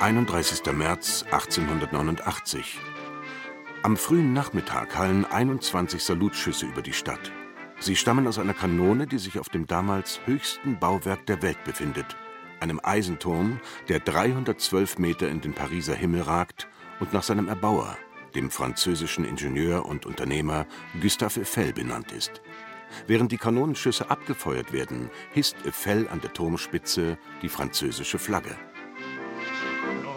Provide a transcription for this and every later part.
31. März 1889. Am frühen Nachmittag hallen 21 Salutschüsse über die Stadt. Sie stammen aus einer Kanone, die sich auf dem damals höchsten Bauwerk der Welt befindet, einem Eisenturm, der 312 Meter in den Pariser Himmel ragt und nach seinem Erbauer, dem französischen Ingenieur und Unternehmer Gustave Eiffel benannt ist. Während die Kanonenschüsse abgefeuert werden, hisst Eiffel an der Turmspitze die französische Flagge.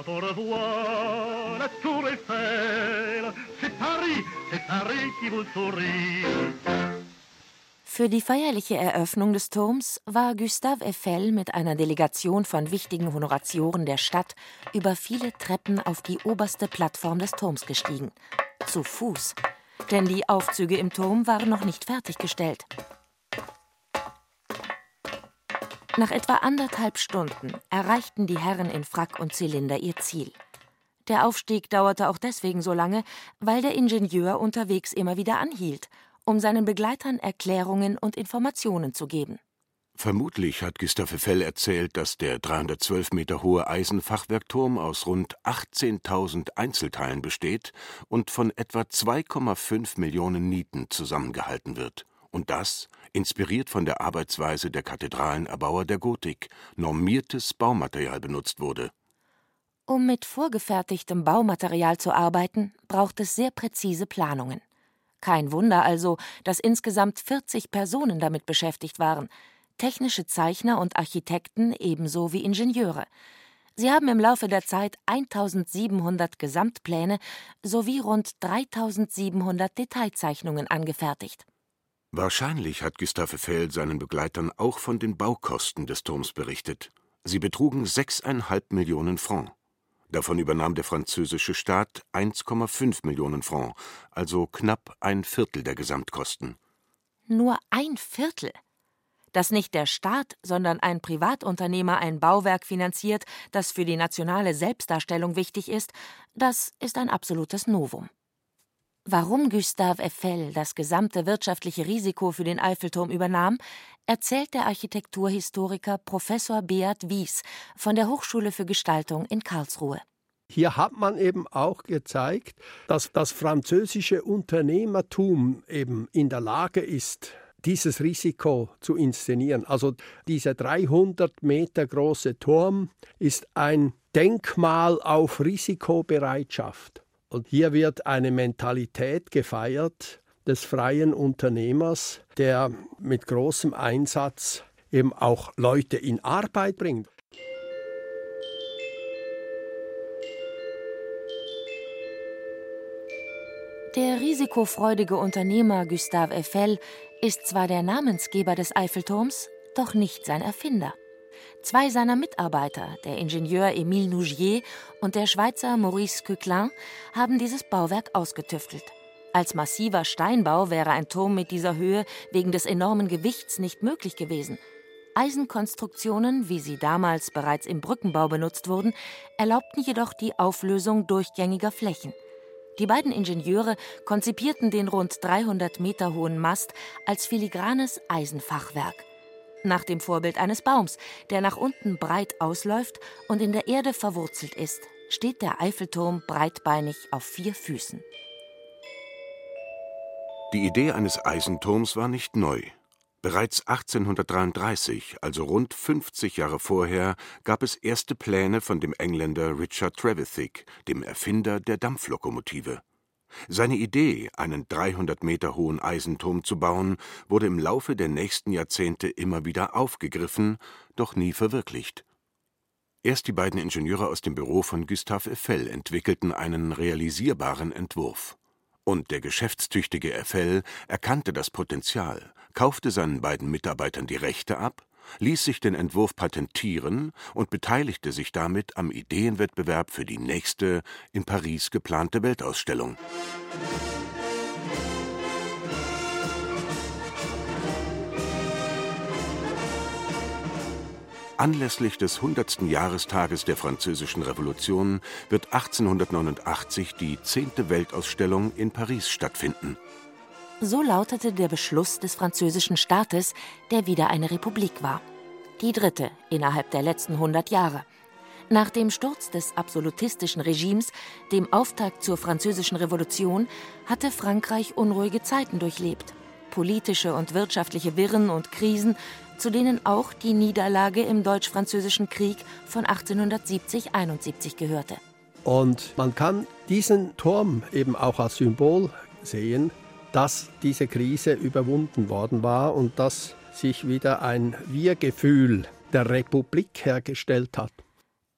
Quand on revoit la tour Eiffel, c'est Paris, c'est Paris qui vous sourit. Für die feierliche Eröffnung des Turms war Gustave Eiffel mit einer Delegation von wichtigen Honoratioren der Stadt über viele Treppen auf die oberste Plattform des Turms gestiegen. Zu Fuß. Denn die Aufzüge im Turm waren noch nicht fertiggestellt. Nach etwa anderthalb Stunden erreichten die Herren in Frack und Zylinder ihr Ziel. Der Aufstieg dauerte auch deswegen so lange, weil der Ingenieur unterwegs immer wieder anhielt, um seinen Begleitern Erklärungen und Informationen zu geben. Vermutlich hat Gustave Eiffel erzählt, dass der 312 Meter hohe Eisenfachwerkturm aus rund 18.000 Einzelteilen besteht und von etwa 2,5 Millionen Nieten zusammengehalten wird. Und das, inspiriert von der Arbeitsweise der Kathedralenerbauer der Gotik, normiertes Baumaterial benutzt wurde. Um mit vorgefertigtem Baumaterial zu arbeiten, braucht es sehr präzise Planungen. Kein Wunder also, dass insgesamt 40 Personen damit beschäftigt waren, technische Zeichner und Architekten ebenso wie Ingenieure. Sie haben im Laufe der Zeit 1700 Gesamtpläne sowie rund 3700 Detailzeichnungen angefertigt. Wahrscheinlich hat Gustave Eiffel seinen Begleitern auch von den Baukosten des Turms berichtet. Sie betrugen 6,5 Millionen Francs. Davon übernahm der französische Staat 1,5 Millionen Francs, also knapp ein Viertel der Gesamtkosten. Nur ein Viertel? Dass nicht der Staat, sondern ein Privatunternehmer ein Bauwerk finanziert, das für die nationale Selbstdarstellung wichtig ist, das ist ein absolutes Novum. Warum Gustave Eiffel das gesamte wirtschaftliche Risiko für den Eiffelturm übernahm, erzählt der Architekturhistoriker Professor Beat Wies von der Hochschule für Gestaltung in Karlsruhe. Hier hat man eben auch gezeigt, dass das französische Unternehmertum eben in der Lage ist, dieses Risiko zu inszenieren. Also dieser 300 Meter große Turm ist ein Denkmal auf Risikobereitschaft. Und hier wird eine Mentalität gefeiert des freien Unternehmers, der mit großem Einsatz eben auch Leute in Arbeit bringt. Der risikofreudige Unternehmer Gustave Eiffel ist zwar der Namensgeber des Eiffelturms, doch nicht sein Erfinder. Zwei seiner Mitarbeiter, der Ingenieur Émile Nougier und der Schweizer Maurice Coquelin, haben dieses Bauwerk ausgetüftelt. Als massiver Steinbau wäre ein Turm mit dieser Höhe wegen des enormen Gewichts nicht möglich gewesen. Eisenkonstruktionen, wie sie damals bereits im Brückenbau benutzt wurden, erlaubten jedoch die Auflösung durchgängiger Flächen. Die beiden Ingenieure konzipierten den rund 300 Meter hohen Mast als filigranes Eisenfachwerk nach dem Vorbild eines Baums, der nach unten breit ausläuft und in der Erde verwurzelt ist, steht der Eiffelturm breitbeinig auf vier Füßen. Die Idee eines Eisenturms war nicht neu. Bereits 1833, also rund 50 Jahre vorher, gab es erste Pläne von dem Engländer Richard Trevithick, dem Erfinder der Dampflokomotive. Seine Idee, einen 300 Meter hohen Eisenturm zu bauen, wurde im Laufe der nächsten Jahrzehnte immer wieder aufgegriffen, doch nie verwirklicht. Erst die beiden Ingenieure aus dem Büro von Gustave Eiffel entwickelten einen realisierbaren Entwurf. Und der geschäftstüchtige Eiffel erkannte das Potenzial, kaufte seinen beiden Mitarbeitern die Rechte ab ließ sich den Entwurf patentieren und beteiligte sich damit am Ideenwettbewerb für die nächste in Paris geplante Weltausstellung. Anlässlich des 100. Jahrestages der Französischen Revolution wird 1889 die 10. Weltausstellung in Paris stattfinden. So lautete der Beschluss des französischen Staates, der wieder eine Republik war. Die dritte innerhalb der letzten 100 Jahre. Nach dem Sturz des absolutistischen Regimes, dem Auftakt zur französischen Revolution, hatte Frankreich unruhige Zeiten durchlebt. Politische und wirtschaftliche Wirren und Krisen zu denen auch die Niederlage im Deutsch-Französischen Krieg von 1870-71 gehörte. Und man kann diesen Turm eben auch als Symbol sehen, dass diese Krise überwunden worden war und dass sich wieder ein Wir-Gefühl der Republik hergestellt hat.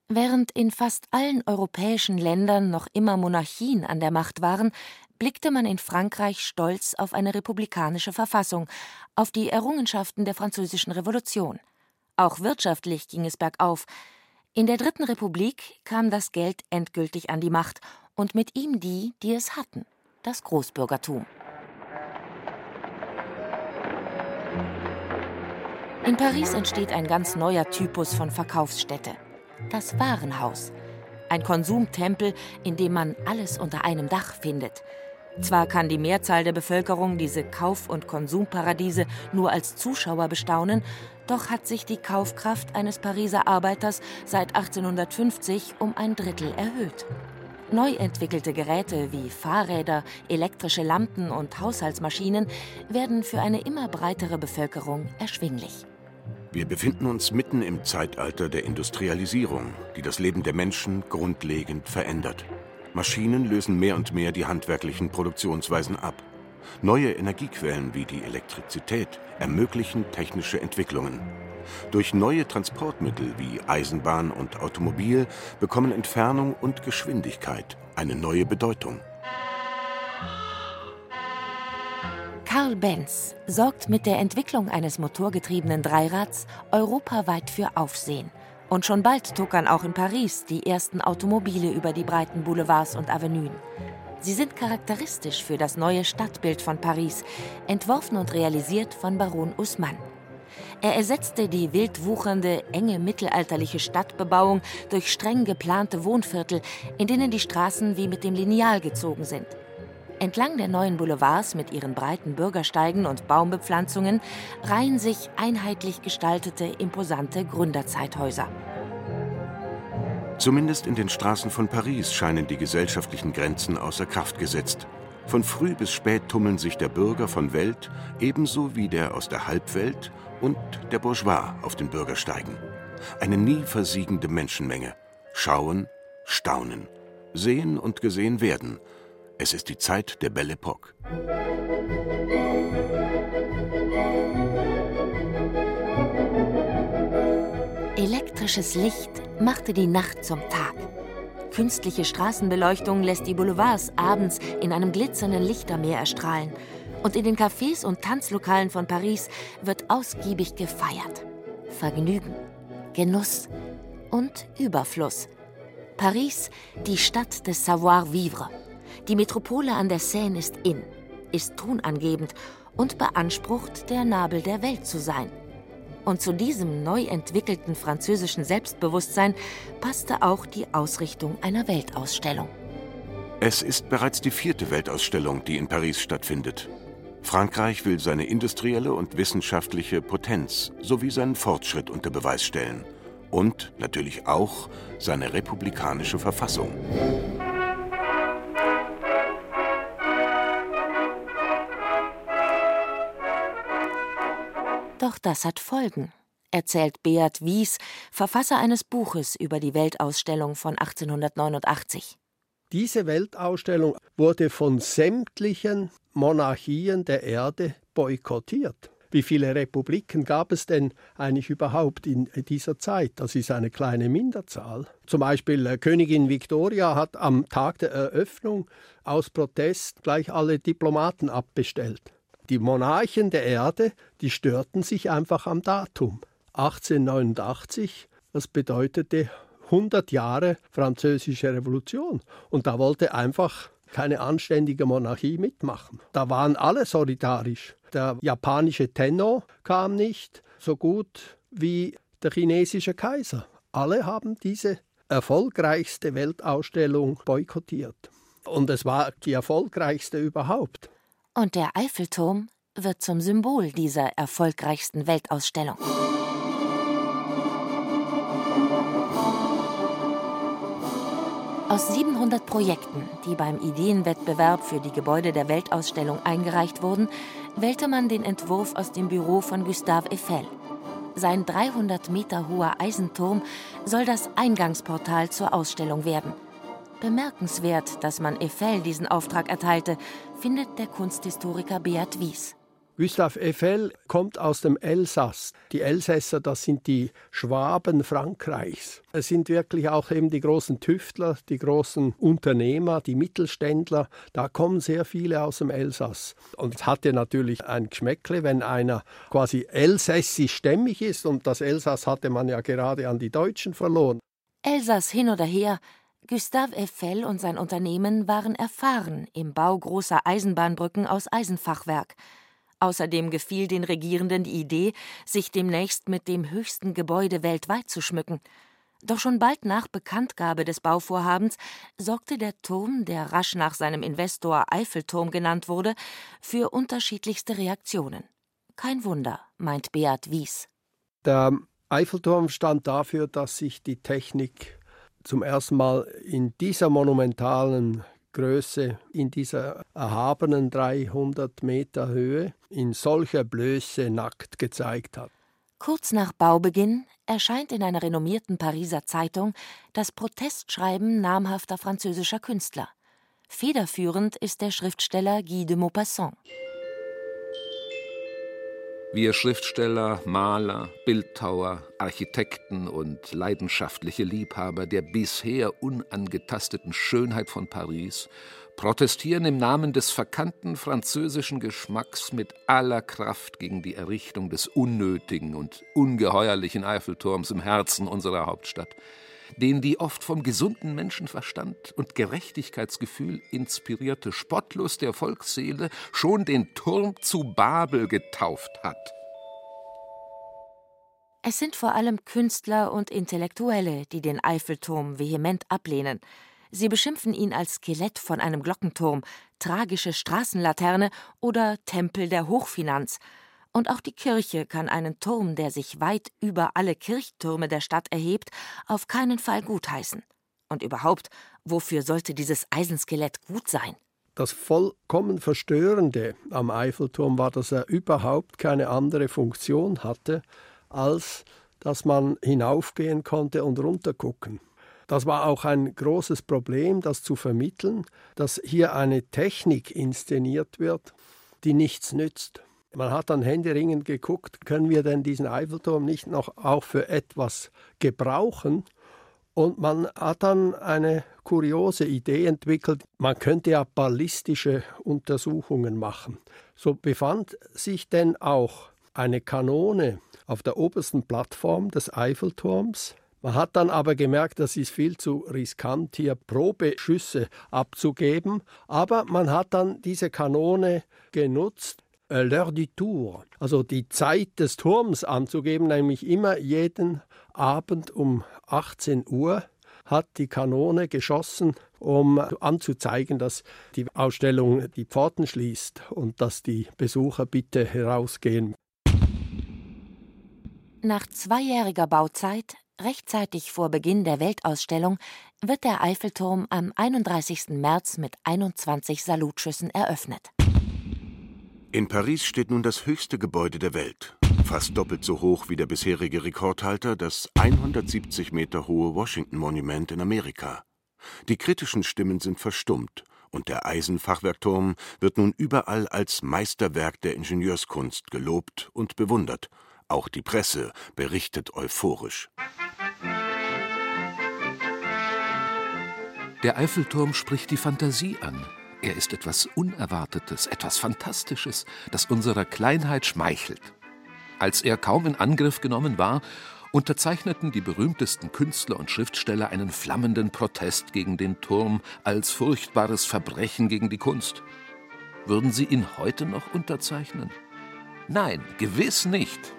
Während in fast allen europäischen Ländern noch immer Monarchien an der Macht waren, blickte man in Frankreich stolz auf eine republikanische Verfassung, auf die Errungenschaften der Französischen Revolution. Auch wirtschaftlich ging es bergauf. In der Dritten Republik kam das Geld endgültig an die Macht und mit ihm die, die es hatten, das Großbürgertum. In Paris entsteht ein ganz neuer Typus von Verkaufsstätte, das Warenhaus. Ein Konsumtempel, in dem man alles unter einem Dach findet. Zwar kann die Mehrzahl der Bevölkerung diese Kauf- und Konsumparadiese nur als Zuschauer bestaunen, doch hat sich die Kaufkraft eines Pariser Arbeiters seit 1850 um ein Drittel erhöht. Neu entwickelte Geräte wie Fahrräder, elektrische Lampen und Haushaltsmaschinen werden für eine immer breitere Bevölkerung erschwinglich. Wir befinden uns mitten im Zeitalter der Industrialisierung, die das Leben der Menschen grundlegend verändert. Maschinen lösen mehr und mehr die handwerklichen Produktionsweisen ab. Neue Energiequellen wie die Elektrizität ermöglichen technische Entwicklungen. Durch neue Transportmittel wie Eisenbahn und Automobil bekommen Entfernung und Geschwindigkeit eine neue Bedeutung. Karl Benz sorgt mit der Entwicklung eines motorgetriebenen Dreirads europaweit für Aufsehen – und schon bald tuckern auch in Paris die ersten Automobile über die breiten Boulevards und Avenuen. Sie sind charakteristisch für das neue Stadtbild von Paris, entworfen und realisiert von Baron Usman. Er ersetzte die wild wuchernde, enge mittelalterliche Stadtbebauung durch streng geplante Wohnviertel, in denen die Straßen wie mit dem Lineal gezogen sind. Entlang der neuen Boulevards mit ihren breiten Bürgersteigen und Baumbepflanzungen reihen sich einheitlich gestaltete, imposante Gründerzeithäuser. Zumindest in den Straßen von Paris scheinen die gesellschaftlichen Grenzen außer Kraft gesetzt. Von früh bis spät tummeln sich der Bürger von Welt ebenso wie der aus der Halbwelt und der Bourgeois auf den Bürgersteigen. Eine nie versiegende Menschenmenge. Schauen, staunen, sehen und gesehen werden – es ist die Zeit der Belle Époque. Elektrisches Licht machte die Nacht zum Tag. Künstliche Straßenbeleuchtung lässt die Boulevards abends in einem glitzernden Lichtermeer erstrahlen. Und in den Cafés und Tanzlokalen von Paris wird ausgiebig gefeiert. Vergnügen, Genuss und Überfluss. Paris, die Stadt des Savoir-vivre. Die Metropole an der Seine ist in, ist tonangebend und beansprucht, der Nabel der Welt zu sein. Und zu diesem neu entwickelten französischen Selbstbewusstsein passte auch die Ausrichtung einer Weltausstellung. Es ist bereits die vierte Weltausstellung, die in Paris stattfindet. Frankreich will seine industrielle und wissenschaftliche Potenz sowie seinen Fortschritt unter Beweis stellen. Und natürlich auch seine republikanische Verfassung. Doch das hat Folgen, erzählt Beat Wies, Verfasser eines Buches über die Weltausstellung von 1889. Diese Weltausstellung wurde von sämtlichen Monarchien der Erde boykottiert. Wie viele Republiken gab es denn eigentlich überhaupt in dieser Zeit? Das ist eine kleine Minderzahl. Zum Beispiel äh, Königin Victoria hat am Tag der Eröffnung aus Protest gleich alle Diplomaten abbestellt. Die Monarchen der Erde, die störten sich einfach am Datum. 1889. Das bedeutete 100 Jahre französische Revolution. Und da wollte einfach keine anständige Monarchie mitmachen. Da waren alle solidarisch. Der japanische Tenno kam nicht so gut wie der chinesische Kaiser. Alle haben diese erfolgreichste Weltausstellung boykottiert. Und es war die erfolgreichste überhaupt. Und der Eiffelturm wird zum Symbol dieser erfolgreichsten Weltausstellung. Aus 700 Projekten, die beim Ideenwettbewerb für die Gebäude der Weltausstellung eingereicht wurden, wählte man den Entwurf aus dem Büro von Gustave Eiffel. Sein 300 Meter hoher Eisenturm soll das Eingangsportal zur Ausstellung werden. Bemerkenswert, dass man Eiffel diesen Auftrag erteilte, findet der Kunsthistoriker Beat Wies. Gustave Eiffel kommt aus dem Elsass. Die Elsässer, das sind die Schwaben Frankreichs. Es sind wirklich auch eben die großen Tüftler, die großen Unternehmer, die Mittelständler. Da kommen sehr viele aus dem Elsass. Und es hatte natürlich ein Geschmäckle, wenn einer quasi elsässisch stämmig ist. Und das Elsass hatte man ja gerade an die Deutschen verloren. Elsass hin oder her, Gustave Eiffel und sein Unternehmen waren erfahren im Bau großer Eisenbahnbrücken aus Eisenfachwerk. Außerdem gefiel den Regierenden die Idee, sich demnächst mit dem höchsten Gebäude weltweit zu schmücken. Doch schon bald nach Bekanntgabe des Bauvorhabens sorgte der Turm, der rasch nach seinem Investor Eiffelturm genannt wurde, für unterschiedlichste Reaktionen. Kein Wunder, meint Beat Wies. Der Eiffelturm stand dafür, dass sich die Technik zum ersten Mal in dieser monumentalen Größe in dieser erhabenen 300 Meter Höhe in solcher Blöße nackt gezeigt hat. Kurz nach Baubeginn erscheint in einer renommierten Pariser Zeitung das Protestschreiben namhafter französischer Künstler. Federführend ist der Schriftsteller Guy de Maupassant. Wir Schriftsteller, Maler, Bildhauer, Architekten und leidenschaftliche Liebhaber der bisher unangetasteten Schönheit von Paris protestieren im Namen des verkannten französischen Geschmacks mit aller Kraft gegen die Errichtung des unnötigen und ungeheuerlichen Eiffelturms im Herzen unserer Hauptstadt den die oft vom gesunden Menschenverstand und Gerechtigkeitsgefühl inspirierte Spottlust der Volksseele schon den Turm zu Babel getauft hat. Es sind vor allem Künstler und Intellektuelle, die den Eiffelturm vehement ablehnen. Sie beschimpfen ihn als Skelett von einem Glockenturm, tragische Straßenlaterne oder Tempel der Hochfinanz – und auch die Kirche kann einen Turm, der sich weit über alle Kirchtürme der Stadt erhebt, auf keinen Fall gutheißen. Und überhaupt, wofür sollte dieses Eisenskelett gut sein? Das vollkommen Verstörende am Eiffelturm war, dass er überhaupt keine andere Funktion hatte, als dass man hinaufgehen konnte und runtergucken. Das war auch ein großes Problem, das zu vermitteln, dass hier eine Technik inszeniert wird, die nichts nützt. Man hat dann händeringend geguckt, können wir denn diesen Eiffelturm nicht noch auch für etwas gebrauchen? Und man hat dann eine kuriose Idee entwickelt, man könnte ja ballistische Untersuchungen machen. So befand sich denn auch eine Kanone auf der obersten Plattform des Eiffelturms. Man hat dann aber gemerkt, das ist viel zu riskant, hier Probeschüsse abzugeben. Aber man hat dann diese Kanone genutzt, äh, l'heure du tour, also die Zeit des Turms anzugeben, nämlich immer jeden Abend um 18 Uhr hat die Kanone geschossen, um anzuzeigen, dass die Ausstellung die Pforten schließt und dass die Besucher bitte herausgehen. Nach zweijähriger Bauzeit, rechtzeitig vor Beginn der Weltausstellung, wird der Eiffelturm am 31. März mit 21 Salutschüssen eröffnet. In Paris steht nun das höchste Gebäude der Welt, fast doppelt so hoch wie der bisherige Rekordhalter, das 170 Meter hohe Washington Monument in Amerika. Die kritischen Stimmen sind verstummt, und der Eisenfachwerkturm wird nun überall als Meisterwerk der Ingenieurskunst gelobt und bewundert. Auch die Presse berichtet euphorisch. Der Eiffelturm spricht die Fantasie an. Er ist etwas Unerwartetes, etwas Fantastisches, das unserer Kleinheit schmeichelt. Als er kaum in Angriff genommen war, unterzeichneten die berühmtesten Künstler und Schriftsteller einen flammenden Protest gegen den Turm als furchtbares Verbrechen gegen die Kunst. Würden Sie ihn heute noch unterzeichnen? Nein, gewiss nicht.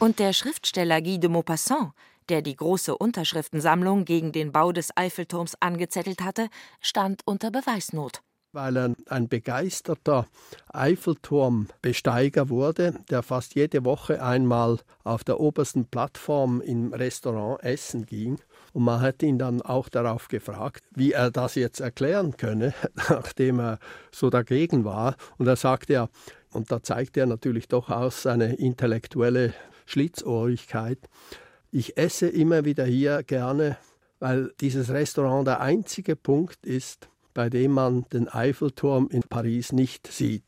Und der Schriftsteller Guy de Maupassant, der die große Unterschriftensammlung gegen den Bau des Eiffelturms angezettelt hatte, stand unter Beweisnot weil er ein begeisterter Eiffelturmbesteiger wurde, der fast jede Woche einmal auf der obersten Plattform im Restaurant essen ging. Und man hat ihn dann auch darauf gefragt, wie er das jetzt erklären könne, nachdem er so dagegen war. Und er sagte ja, und da zeigte er natürlich durchaus seine intellektuelle Schlitzohrigkeit, ich esse immer wieder hier gerne, weil dieses Restaurant der einzige Punkt ist, bei dem man den Eiffelturm in Paris nicht sieht.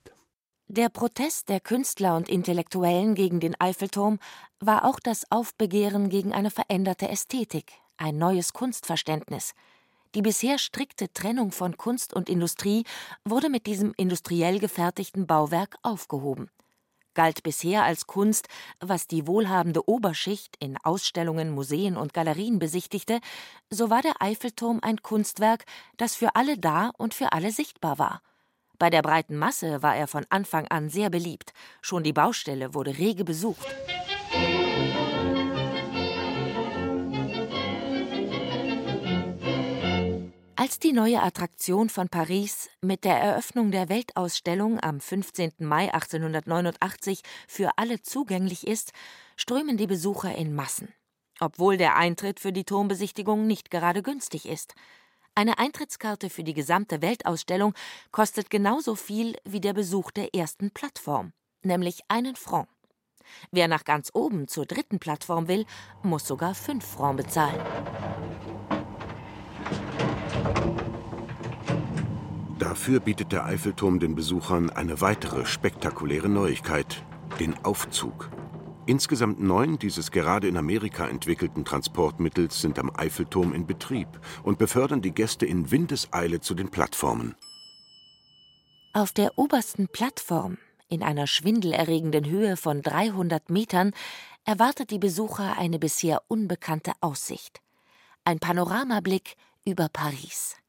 Der Protest der Künstler und Intellektuellen gegen den Eiffelturm war auch das Aufbegehren gegen eine veränderte Ästhetik, ein neues Kunstverständnis. Die bisher strikte Trennung von Kunst und Industrie wurde mit diesem industriell gefertigten Bauwerk aufgehoben galt bisher als Kunst, was die wohlhabende Oberschicht in Ausstellungen, Museen und Galerien besichtigte, so war der Eiffelturm ein Kunstwerk, das für alle da und für alle sichtbar war. Bei der breiten Masse war er von Anfang an sehr beliebt, schon die Baustelle wurde rege besucht. Als die neue Attraktion von Paris mit der Eröffnung der Weltausstellung am 15. Mai 1889 für alle zugänglich ist, strömen die Besucher in Massen. Obwohl der Eintritt für die Turmbesichtigung nicht gerade günstig ist. Eine Eintrittskarte für die gesamte Weltausstellung kostet genauso viel wie der Besuch der ersten Plattform, nämlich einen Franc. Wer nach ganz oben zur dritten Plattform will, muss sogar fünf Franc bezahlen. Dafür bietet der Eiffelturm den Besuchern eine weitere spektakuläre Neuigkeit, den Aufzug. Insgesamt neun dieses gerade in Amerika entwickelten Transportmittels sind am Eiffelturm in Betrieb und befördern die Gäste in Windeseile zu den Plattformen. Auf der obersten Plattform, in einer schwindelerregenden Höhe von 300 Metern, erwartet die Besucher eine bisher unbekannte Aussicht. Ein Panoramablick über Paris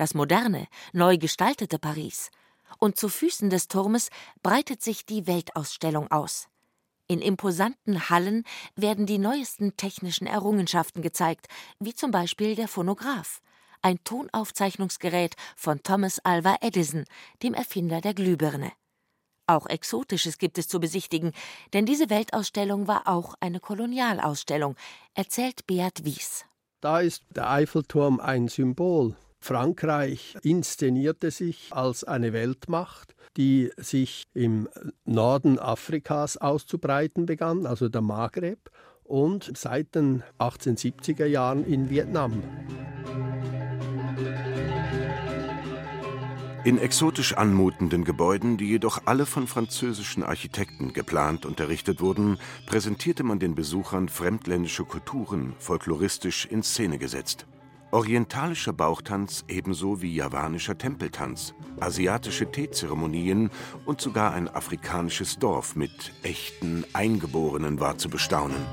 das moderne, neu gestaltete Paris. Und zu Füßen des Turmes breitet sich die Weltausstellung aus. In imposanten Hallen werden die neuesten technischen Errungenschaften gezeigt, wie zum Beispiel der Phonograph, ein Tonaufzeichnungsgerät von Thomas Alva Edison, dem Erfinder der Glühbirne. Auch Exotisches gibt es zu besichtigen, denn diese Weltausstellung war auch eine Kolonialausstellung, erzählt Beat Wies. Da ist der Eiffelturm ein Symbol Frankreich inszenierte sich als eine Weltmacht, die sich im Norden Afrikas auszubreiten begann, also der Maghreb, und seit den 1870er Jahren in Vietnam. In exotisch anmutenden Gebäuden, die jedoch alle von französischen Architekten geplant und errichtet wurden, präsentierte man den Besuchern fremdländische Kulturen folkloristisch in Szene gesetzt. Orientalischer Bauchtanz ebenso wie javanischer Tempeltanz, asiatische Teezeremonien und sogar ein afrikanisches Dorf mit echten Eingeborenen war zu bestaunen.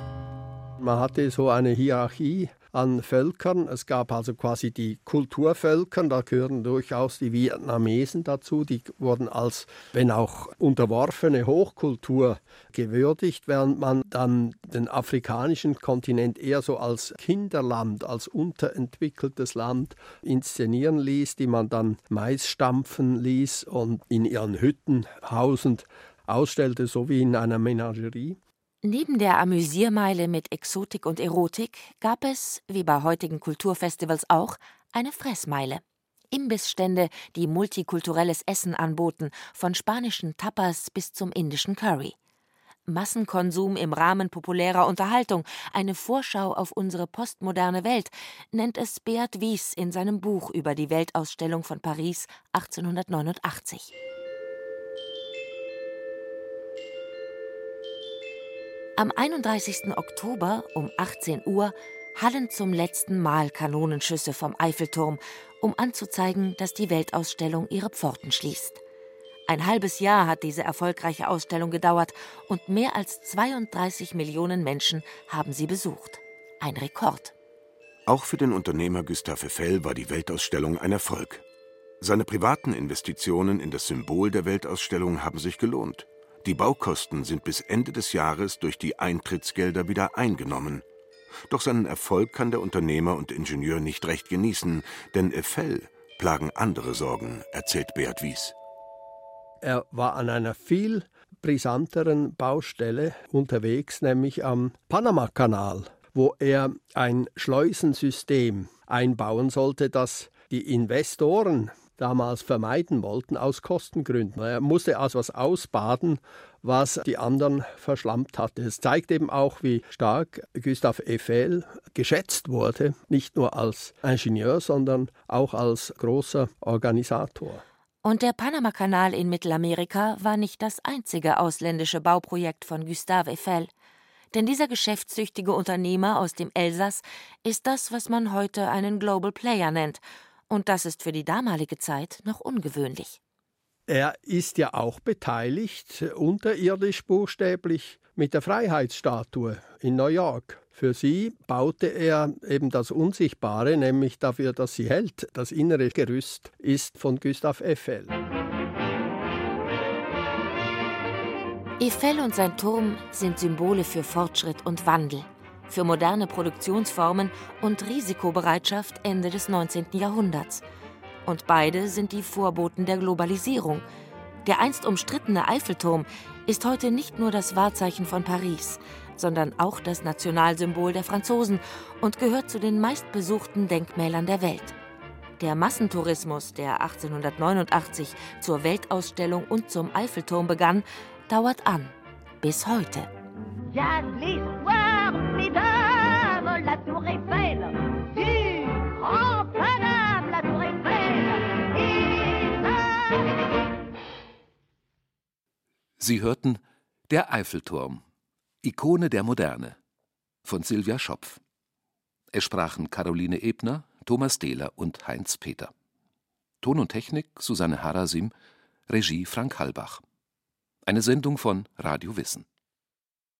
Man hatte so eine Hierarchie an Völkern. Es gab also quasi die Kulturvölker, da gehören durchaus die Vietnamesen dazu, die wurden als, wenn auch unterworfene Hochkultur gewürdigt, während man dann den afrikanischen Kontinent eher so als Kinderland, als unterentwickeltes Land inszenieren ließ, die man dann Mais stampfen ließ und in ihren Hütten hausend ausstellte, so wie in einer Menagerie. Neben der Amüsiermeile mit Exotik und Erotik gab es, wie bei heutigen Kulturfestivals auch, eine Fressmeile. Imbissstände, die multikulturelles Essen anboten, von spanischen Tapas bis zum indischen Curry. Massenkonsum im Rahmen populärer Unterhaltung, eine Vorschau auf unsere postmoderne Welt, nennt es Beat Wies in seinem Buch über die Weltausstellung von Paris 1889. Am 31. Oktober um 18 Uhr hallen zum letzten Mal Kanonenschüsse vom Eiffelturm, um anzuzeigen, dass die Weltausstellung ihre Pforten schließt. Ein halbes Jahr hat diese erfolgreiche Ausstellung gedauert und mehr als 32 Millionen Menschen haben sie besucht. Ein Rekord. Auch für den Unternehmer Gustave Eiffel war die Weltausstellung ein Erfolg. Seine privaten Investitionen in das Symbol der Weltausstellung haben sich gelohnt. Die Baukosten sind bis Ende des Jahres durch die Eintrittsgelder wieder eingenommen. Doch seinen Erfolg kann der Unternehmer und Ingenieur nicht recht genießen, denn Eiffel plagen andere Sorgen, erzählt Beat Wies. Er war an einer viel brisanteren Baustelle unterwegs, nämlich am Panamakanal, wo er ein Schleusensystem einbauen sollte, das die Investoren damals vermeiden wollten aus Kostengründen. Er musste also was ausbaden, was die anderen verschlampt hatte. Es zeigt eben auch, wie stark Gustave Eiffel geschätzt wurde, nicht nur als Ingenieur, sondern auch als großer Organisator. Und der Panamakanal in Mittelamerika war nicht das einzige ausländische Bauprojekt von Gustave Eiffel. Denn dieser geschäftstüchtige Unternehmer aus dem Elsass ist das, was man heute einen Global Player nennt. Und das ist für die damalige Zeit noch ungewöhnlich. Er ist ja auch beteiligt, unterirdisch buchstäblich, mit der Freiheitsstatue in New York. Für sie baute er eben das Unsichtbare, nämlich dafür, dass sie hält. Das innere Gerüst ist von Gustav Eiffel. Eiffel und sein Turm sind Symbole für Fortschritt und Wandel, für moderne Produktionsformen und Risikobereitschaft Ende des 19. Jahrhunderts. Und beide sind die Vorboten der Globalisierung. Der einst umstrittene Eiffelturm ist heute nicht nur das Wahrzeichen von Paris, sondern auch das Nationalsymbol der Franzosen und gehört zu den meistbesuchten Denkmälern der Welt. Der Massentourismus, der 1889 zur Weltausstellung und zum Eiffelturm begann, dauert an. Bis heute. Ja, Sie hörten Der Eiffelturm Ikone der Moderne von Silvia Schopf. Es sprachen Caroline Ebner, Thomas Dehler und Heinz Peter. Ton und Technik Susanne Harasim, Regie Frank Halbach. Eine Sendung von Radio Wissen.